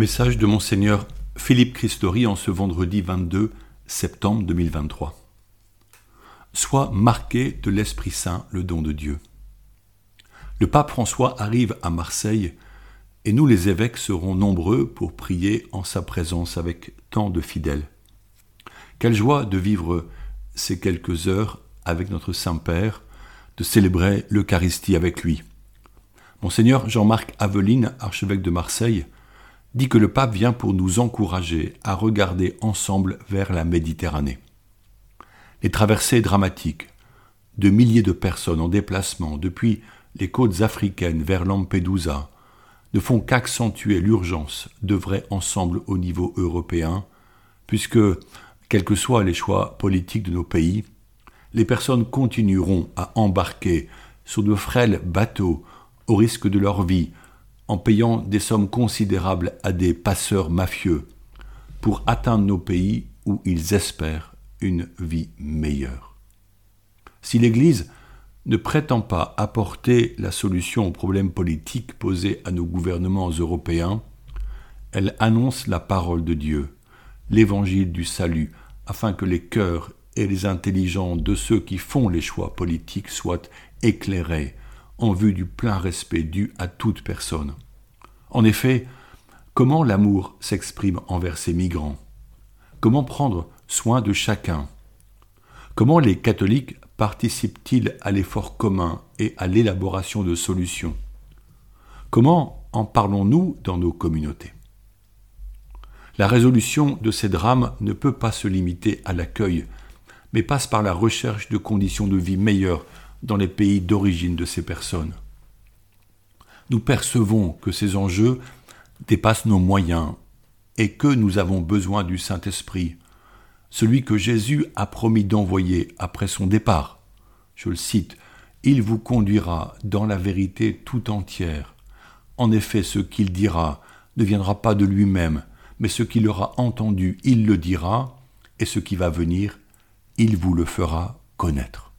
Message de Monseigneur Philippe Christori en ce vendredi 22 septembre 2023. Sois marqué de l'Esprit Saint, le don de Dieu. Le pape François arrive à Marseille et nous les évêques serons nombreux pour prier en sa présence avec tant de fidèles. Quelle joie de vivre ces quelques heures avec notre Saint-Père, de célébrer l'Eucharistie avec lui. Monseigneur Jean-Marc Aveline, archevêque de Marseille, dit que le pape vient pour nous encourager à regarder ensemble vers la Méditerranée. Les traversées dramatiques de milliers de personnes en déplacement depuis les côtes africaines vers Lampedusa ne font qu'accentuer l'urgence d'œuvrer ensemble au niveau européen, puisque, quels que soient les choix politiques de nos pays, les personnes continueront à embarquer sur de frêles bateaux au risque de leur vie en payant des sommes considérables à des passeurs mafieux pour atteindre nos pays où ils espèrent une vie meilleure. Si l'Église ne prétend pas apporter la solution aux problèmes politiques posés à nos gouvernements européens, elle annonce la parole de Dieu, l'évangile du salut, afin que les cœurs et les intelligences de ceux qui font les choix politiques soient éclairés en vue du plein respect dû à toute personne. En effet, comment l'amour s'exprime envers ces migrants? Comment prendre soin de chacun? Comment les catholiques participent-ils à l'effort commun et à l'élaboration de solutions? Comment en parlons-nous dans nos communautés? La résolution de ces drames ne peut pas se limiter à l'accueil, mais passe par la recherche de conditions de vie meilleures dans les pays d'origine de ces personnes. Nous percevons que ces enjeux dépassent nos moyens et que nous avons besoin du Saint-Esprit, celui que Jésus a promis d'envoyer après son départ. Je le cite, Il vous conduira dans la vérité tout entière. En effet, ce qu'il dira ne viendra pas de lui-même, mais ce qu'il aura entendu, il le dira, et ce qui va venir, il vous le fera connaître.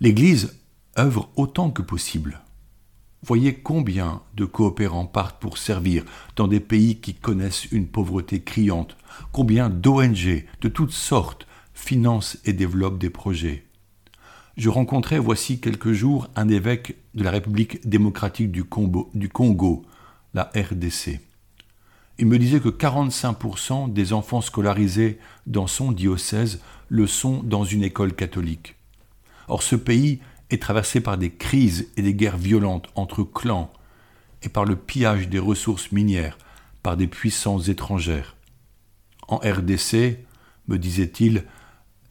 L'Église œuvre autant que possible. Voyez combien de coopérants partent pour servir dans des pays qui connaissent une pauvreté criante, combien d'ONG de toutes sortes financent et développent des projets. Je rencontrais voici quelques jours un évêque de la République démocratique du Congo, du Congo la RDC. Il me disait que 45% des enfants scolarisés dans son diocèse le sont dans une école catholique. Or ce pays est traversé par des crises et des guerres violentes entre clans et par le pillage des ressources minières par des puissances étrangères. En RDC, me disait-il,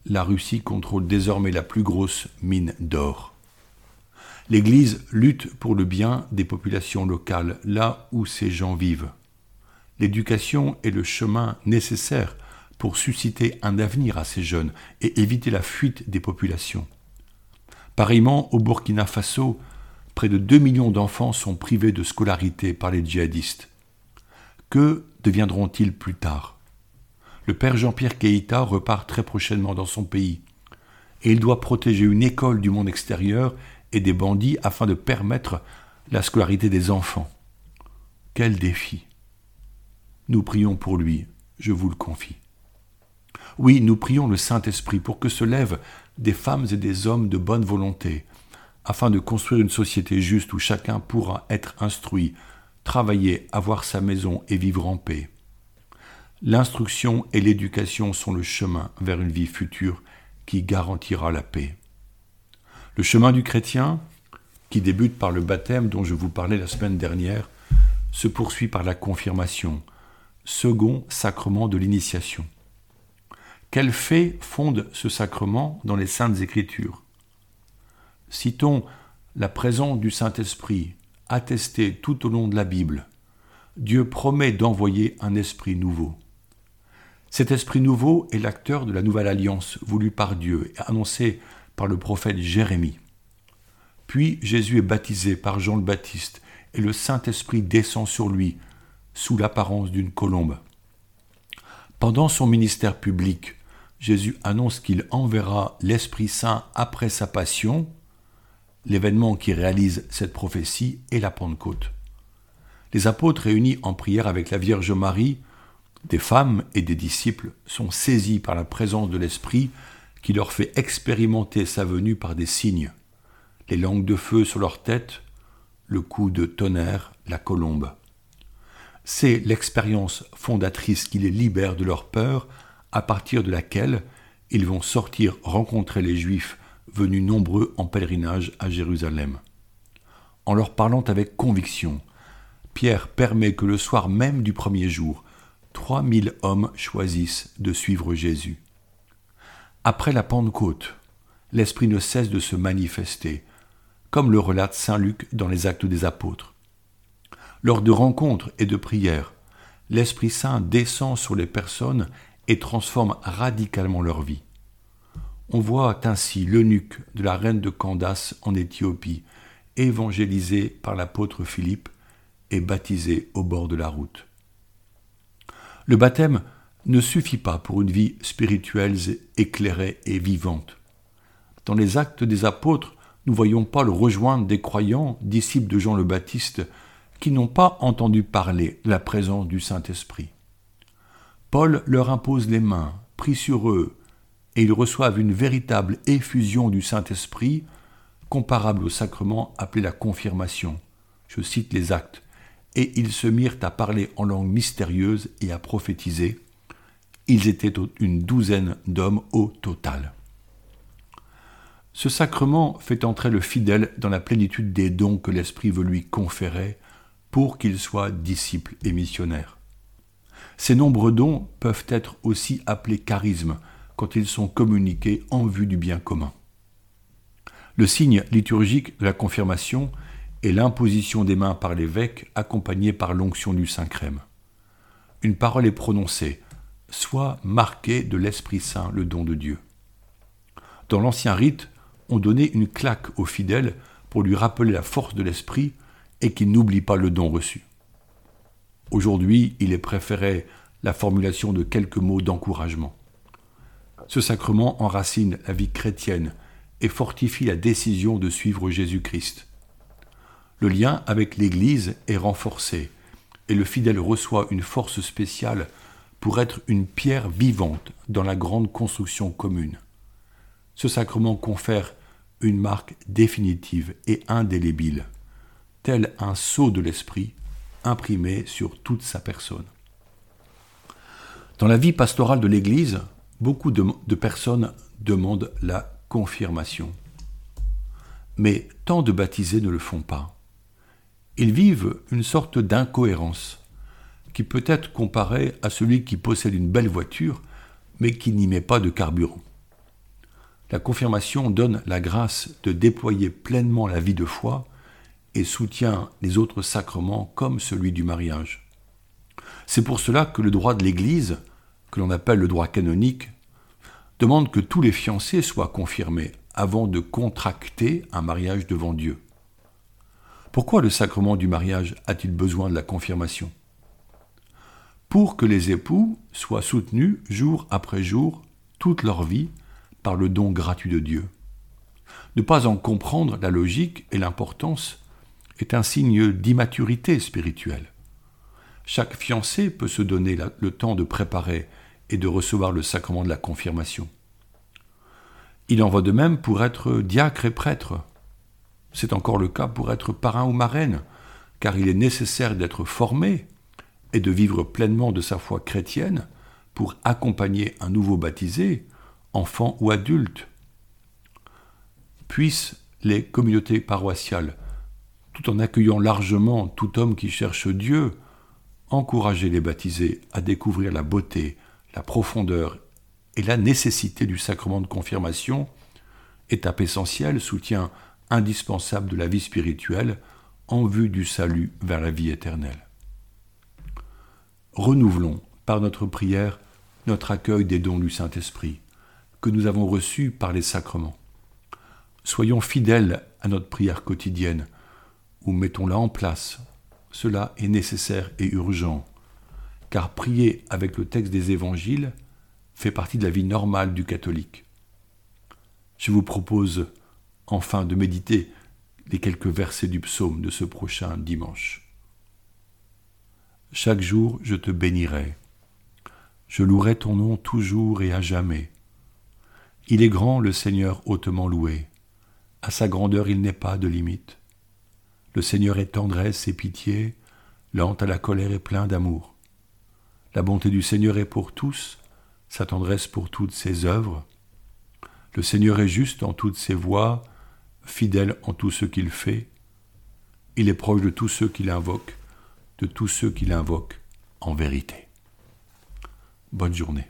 la Russie contrôle désormais la plus grosse mine d'or. L'Église lutte pour le bien des populations locales, là où ces gens vivent. L'éducation est le chemin nécessaire pour susciter un avenir à ces jeunes et éviter la fuite des populations. Pareillement, au Burkina Faso, près de 2 millions d'enfants sont privés de scolarité par les djihadistes. Que deviendront-ils plus tard? Le père Jean-Pierre Keïta repart très prochainement dans son pays, et il doit protéger une école du monde extérieur et des bandits afin de permettre la scolarité des enfants. Quel défi Nous prions pour lui, je vous le confie. Oui, nous prions le Saint-Esprit pour que se lèvent des femmes et des hommes de bonne volonté, afin de construire une société juste où chacun pourra être instruit, travailler, avoir sa maison et vivre en paix. L'instruction et l'éducation sont le chemin vers une vie future qui garantira la paix. Le chemin du chrétien, qui débute par le baptême dont je vous parlais la semaine dernière, se poursuit par la confirmation, second sacrement de l'initiation. Quel fait fonde ce sacrement dans les saintes écritures? Citons la présence du Saint-Esprit, attestée tout au long de la Bible. Dieu promet d'envoyer un esprit nouveau. Cet esprit nouveau est l'acteur de la nouvelle alliance voulue par Dieu et annoncée par le prophète Jérémie. Puis Jésus est baptisé par Jean le Baptiste et le Saint-Esprit descend sur lui sous l'apparence d'une colombe. Pendant son ministère public, Jésus annonce qu'il enverra l'Esprit Saint après sa passion. L'événement qui réalise cette prophétie est la Pentecôte. les apôtres réunis en prière avec la Vierge Marie, des femmes et des disciples sont saisis par la présence de l'Esprit qui leur fait expérimenter sa venue par des signes, les langues de feu sur leur tête, le coup de tonnerre, la colombe. C'est l'expérience fondatrice qui les libère de leur peur, à partir de laquelle ils vont sortir rencontrer les Juifs venus nombreux en pèlerinage à Jérusalem. En leur parlant avec conviction, Pierre permet que le soir même du premier jour, trois mille hommes choisissent de suivre Jésus. Après la Pentecôte, l'Esprit ne cesse de se manifester, comme le relate Saint Luc dans les Actes des Apôtres. Lors de rencontres et de prières, l'Esprit Saint descend sur les personnes et transforme radicalement leur vie. On voit ainsi l'eunuque de la reine de Candace en Éthiopie, évangélisé par l'apôtre Philippe et baptisé au bord de la route. Le baptême ne suffit pas pour une vie spirituelle éclairée et vivante. Dans les actes des apôtres, nous voyons Paul rejoindre des croyants, disciples de Jean le Baptiste, qui n'ont pas entendu parler de la présence du Saint-Esprit. Paul leur impose les mains, prie sur eux, et ils reçoivent une véritable effusion du Saint-Esprit, comparable au sacrement appelé la confirmation. Je cite les actes. Et ils se mirent à parler en langue mystérieuse et à prophétiser. Ils étaient une douzaine d'hommes au total. Ce sacrement fait entrer le fidèle dans la plénitude des dons que l'Esprit veut lui conférer pour qu'il soit disciple et missionnaire. Ces nombreux dons peuvent être aussi appelés charismes quand ils sont communiqués en vue du bien commun. Le signe liturgique de la confirmation est l'imposition des mains par l'évêque accompagnée par l'onction du Saint-Crème. Une parole est prononcée, soit marquée de l'Esprit Saint, le don de Dieu. Dans l'ancien rite, on donnait une claque au fidèle pour lui rappeler la force de l'Esprit et qu'il n'oublie pas le don reçu. Aujourd'hui, il est préféré la formulation de quelques mots d'encouragement. Ce sacrement enracine la vie chrétienne et fortifie la décision de suivre Jésus-Christ. Le lien avec l'Église est renforcé et le fidèle reçoit une force spéciale pour être une pierre vivante dans la grande construction commune. Ce sacrement confère une marque définitive et indélébile, tel un sceau de l'esprit imprimé sur toute sa personne. Dans la vie pastorale de l'Église, beaucoup de, personnes demandent la confirmation. Mais tant de baptisés ne le font pas. Ils vivent une sorte d'incohérence qui peut être comparée à celui qui possède une belle voiture mais qui n'y met pas de carburant. La confirmation donne la grâce de déployer pleinement la vie de foi et soutient les autres sacrements comme celui du mariage. C'est pour cela que le droit de l'Église, que l'on appelle le droit canonique, demande que tous les fiancés soient confirmés avant de contracter un mariage devant Dieu. Pourquoi le sacrement du mariage a-t-il besoin de la confirmation? Pour que les époux soient soutenus jour après jour, toute leur vie, par le don gratuit de Dieu. Ne pas en comprendre la logique et l'importance est un signe d'immaturité spirituelle. Chaque fiancé peut se donner le temps de préparer et de recevoir le sacrement de la confirmation. Il en va de même pour être diacre et prêtre. C'est encore le cas pour être parrain ou marraine, car il est nécessaire d'être formé et de vivre pleinement de sa foi chrétienne pour accompagner un nouveau baptisé enfants ou adultes. Puissent les communautés paroissiales, tout en accueillant largement tout homme qui cherche Dieu, encourager les baptisés à découvrir la beauté, la profondeur et la nécessité du sacrement de confirmation, étape essentielle, soutien indispensable de la vie spirituelle en vue du salut vers la vie éternelle. Renouvelons par notre prière notre accueil des dons du Saint-Esprit que nous avons reçu par les sacrements. Soyons fidèles à notre prière quotidienne, ou mettons-la en place. Cela est nécessaire et urgent, car prier avec le texte des évangiles fait partie de la vie normale du catholique. Je vous propose enfin de méditer les quelques versets du psaume de ce prochain dimanche. Chaque jour je te bénirai. Je louerai ton nom toujours et à jamais. Il est grand le Seigneur hautement loué. À sa grandeur il n'est pas de limite. Le Seigneur est tendresse et pitié, lent à la colère et plein d'amour. La bonté du Seigneur est pour tous, sa tendresse pour toutes ses œuvres. Le Seigneur est juste en toutes ses voies, fidèle en tout ce qu'il fait. Il est proche de tous ceux qui l'invoquent, de tous ceux qui l'invoquent en vérité. Bonne journée.